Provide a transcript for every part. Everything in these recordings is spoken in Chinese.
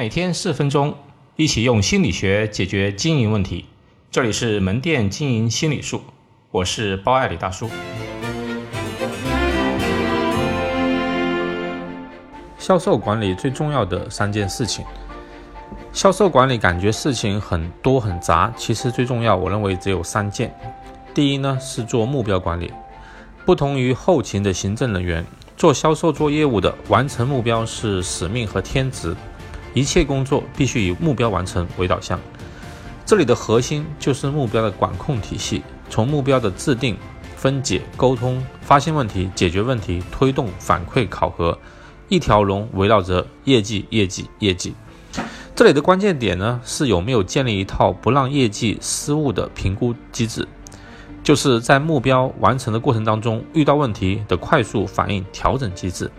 每天四分钟，一起用心理学解决经营问题。这里是门店经营心理术，我是包爱李大叔。销售管理最重要的三件事情。销售管理感觉事情很多很杂，其实最重要，我认为只有三件。第一呢是做目标管理，不同于后勤的行政人员，做销售做业务的完成目标是使命和天职。一切工作必须以目标完成为导向，这里的核心就是目标的管控体系，从目标的制定、分解、沟通、发现问题、解决问题、推动、反馈、考核，一条龙围绕着业绩、业绩、业绩。这里的关键点呢，是有没有建立一套不让业绩失误的评估机制，就是在目标完成的过程当中遇到问题的快速反应调整机制。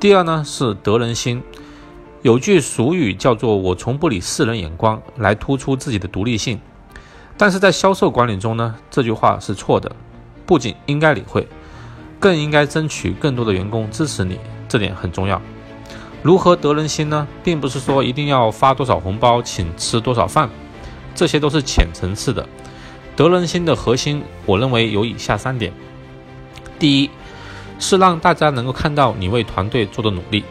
第二呢，是得人心。有句俗语叫做“我从不理世人眼光”，来突出自己的独立性。但是在销售管理中呢，这句话是错的。不仅应该理会，更应该争取更多的员工支持你，这点很重要。如何得人心呢？并不是说一定要发多少红包，请吃多少饭，这些都是浅层次的。得人心的核心，我认为有以下三点：第一，是让大家能够看到你为团队做的努力。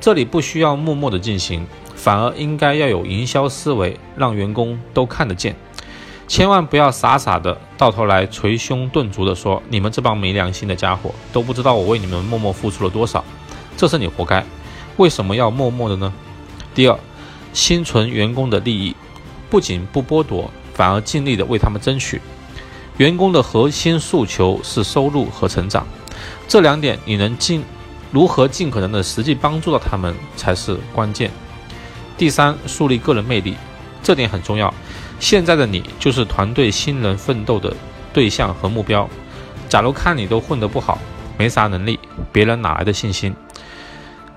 这里不需要默默的进行，反而应该要有营销思维，让员工都看得见。千万不要傻傻的到头来捶胸顿足的说：“你们这帮没良心的家伙，都不知道我为你们默默付出了多少，这是你活该。”为什么要默默的呢？第二，心存员工的利益，不仅不剥夺，反而尽力的为他们争取。员工的核心诉求是收入和成长，这两点你能尽。如何尽可能的实际帮助到他们才是关键。第三，树立个人魅力，这点很重要。现在的你就是团队新人奋斗的对象和目标。假如看你都混得不好，没啥能力，别人哪来的信心？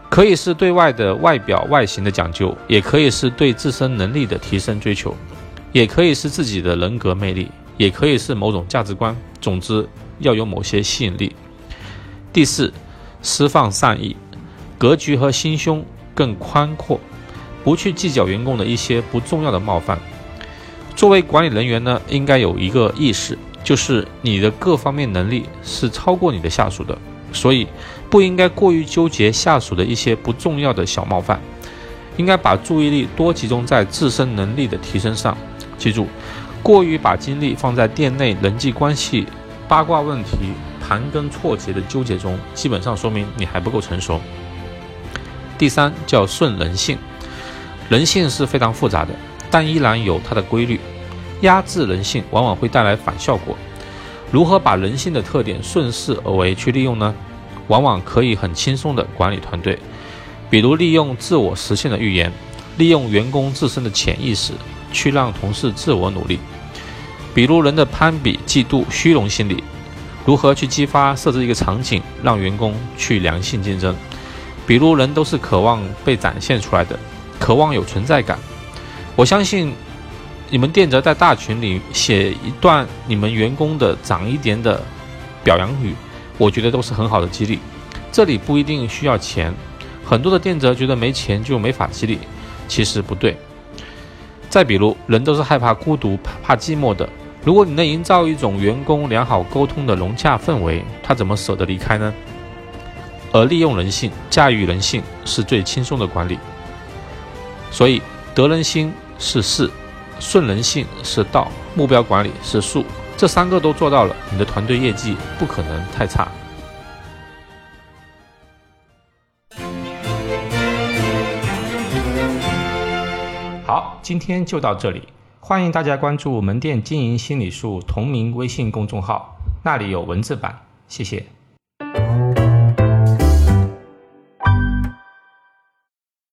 可以是对外的外表外形的讲究，也可以是对自身能力的提升追求，也可以是自己的人格魅力，也可以是某种价值观。总之，要有某些吸引力。第四。释放善意，格局和心胸更宽阔，不去计较员工的一些不重要的冒犯。作为管理人员呢，应该有一个意识，就是你的各方面能力是超过你的下属的，所以不应该过于纠结下属的一些不重要的小冒犯，应该把注意力多集中在自身能力的提升上。记住，过于把精力放在店内人际关系、八卦问题。盘根错节的纠结中，基本上说明你还不够成熟。第三叫顺人性，人性是非常复杂的，但依然有它的规律。压制人性往往会带来反效果。如何把人性的特点顺势而为去利用呢？往往可以很轻松的管理团队，比如利用自我实现的预言，利用员工自身的潜意识去让同事自我努力，比如人的攀比、嫉妒、虚荣心理。如何去激发设置一个场景，让员工去良性竞争？比如人都是渴望被展现出来的，渴望有存在感。我相信你们店则在大群里写一段你们员工的长一点的表扬语，我觉得都是很好的激励。这里不一定需要钱，很多的店则觉得没钱就没法激励，其实不对。再比如人都是害怕孤独、怕寂寞的。如果你能营造一种员工良好沟通的融洽氛围，他怎么舍得离开呢？而利用人性、驾驭人性是最轻松的管理。所以得人心是事，顺人性是道，目标管理是术，这三个都做到了，你的团队业绩不可能太差。好，今天就到这里。欢迎大家关注门店经营心理术同名微信公众号，那里有文字版。谢谢。